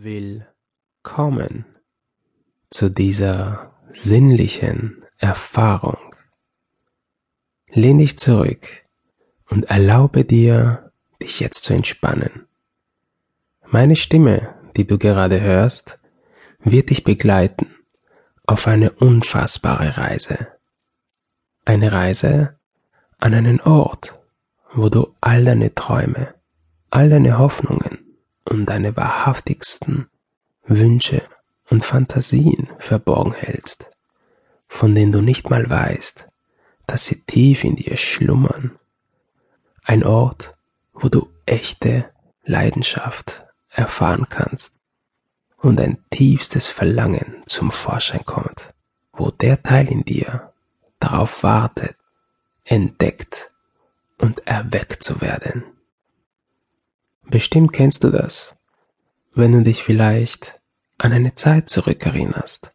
Willkommen zu dieser sinnlichen Erfahrung. Lehn dich zurück und erlaube dir, dich jetzt zu entspannen. Meine Stimme, die du gerade hörst, wird dich begleiten auf eine unfassbare Reise. Eine Reise an einen Ort, wo du all deine Träume, all deine Hoffnungen und deine wahrhaftigsten Wünsche und Fantasien verborgen hältst, von denen du nicht mal weißt, dass sie tief in dir schlummern. Ein Ort, wo du echte Leidenschaft erfahren kannst und ein tiefstes Verlangen zum Vorschein kommt, wo der Teil in dir darauf wartet, entdeckt und erweckt zu werden. Bestimmt kennst du das, wenn du dich vielleicht an eine Zeit zurückerinnerst,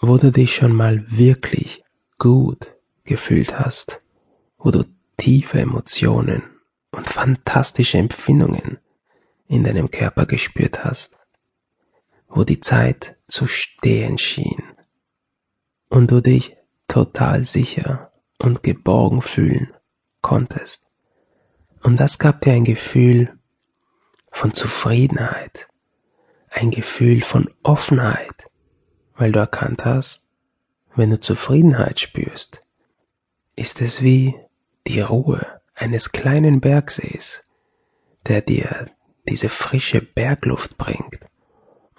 wo du dich schon mal wirklich gut gefühlt hast, wo du tiefe Emotionen und fantastische Empfindungen in deinem Körper gespürt hast, wo die Zeit zu stehen schien und du dich total sicher und geborgen fühlen konntest. Und das gab dir ein Gefühl von Zufriedenheit, ein Gefühl von Offenheit, weil du erkannt hast, wenn du Zufriedenheit spürst, ist es wie die Ruhe eines kleinen Bergsees, der dir diese frische Bergluft bringt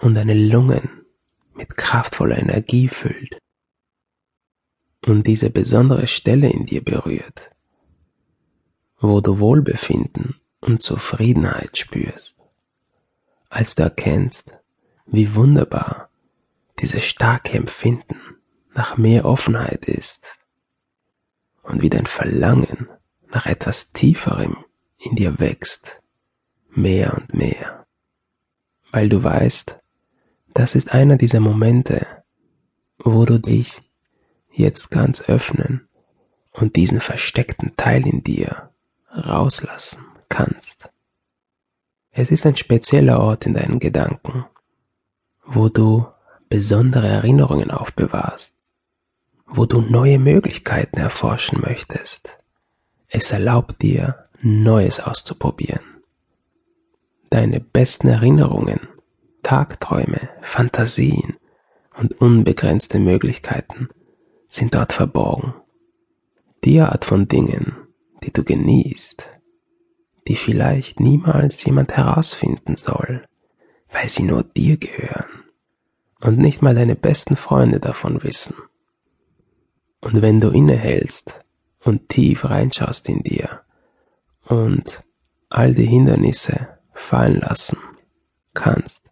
und deine Lungen mit kraftvoller Energie füllt und diese besondere Stelle in dir berührt, wo du Wohlbefinden und Zufriedenheit spürst, als du erkennst, wie wunderbar dieses starke Empfinden nach mehr Offenheit ist und wie dein Verlangen nach etwas Tieferem in dir wächst, mehr und mehr, weil du weißt, das ist einer dieser Momente, wo du dich jetzt ganz öffnen und diesen versteckten Teil in dir rauslassen kannst. Es ist ein spezieller Ort in deinen Gedanken, wo du besondere Erinnerungen aufbewahrst, wo du neue Möglichkeiten erforschen möchtest. Es erlaubt dir, Neues auszuprobieren. Deine besten Erinnerungen, Tagträume, Fantasien und unbegrenzte Möglichkeiten sind dort verborgen. Die Art von Dingen, die du genießt, die vielleicht niemals jemand herausfinden soll, weil sie nur dir gehören und nicht mal deine besten Freunde davon wissen. Und wenn du innehältst und tief reinschaust in dir und all die Hindernisse fallen lassen kannst,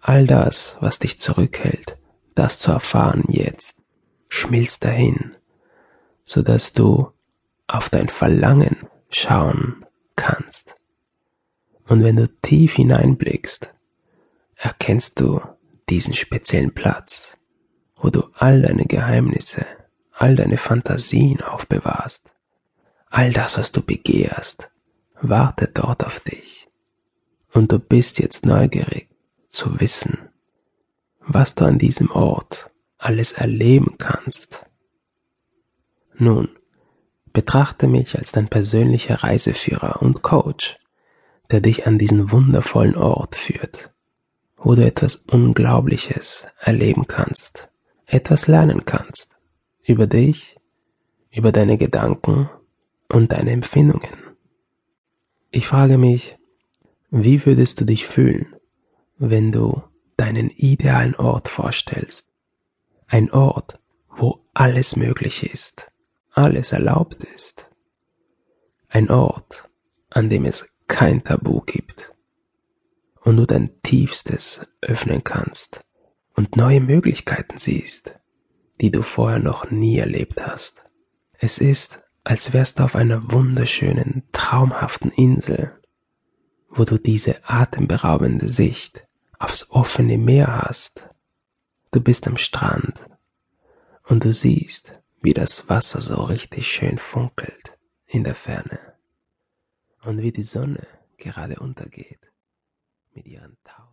all das, was dich zurückhält, das zu erfahren jetzt, schmilzt dahin, so dass du auf dein Verlangen schauen kannst. Und wenn du tief hineinblickst, erkennst du diesen speziellen Platz, wo du all deine Geheimnisse, all deine Fantasien aufbewahrst. All das, was du begehrst, wartet dort auf dich. Und du bist jetzt neugierig zu wissen, was du an diesem Ort alles erleben kannst. Nun, Betrachte mich als dein persönlicher Reiseführer und Coach, der dich an diesen wundervollen Ort führt, wo du etwas Unglaubliches erleben kannst, etwas lernen kannst über dich, über deine Gedanken und deine Empfindungen. Ich frage mich, wie würdest du dich fühlen, wenn du deinen idealen Ort vorstellst? Ein Ort, wo alles möglich ist alles erlaubt ist. Ein Ort, an dem es kein Tabu gibt und du dein Tiefstes öffnen kannst und neue Möglichkeiten siehst, die du vorher noch nie erlebt hast. Es ist, als wärst du auf einer wunderschönen, traumhaften Insel, wo du diese atemberaubende Sicht aufs offene Meer hast. Du bist am Strand und du siehst, wie das Wasser so richtig schön funkelt in der Ferne und wie die Sonne gerade untergeht mit ihren Tausend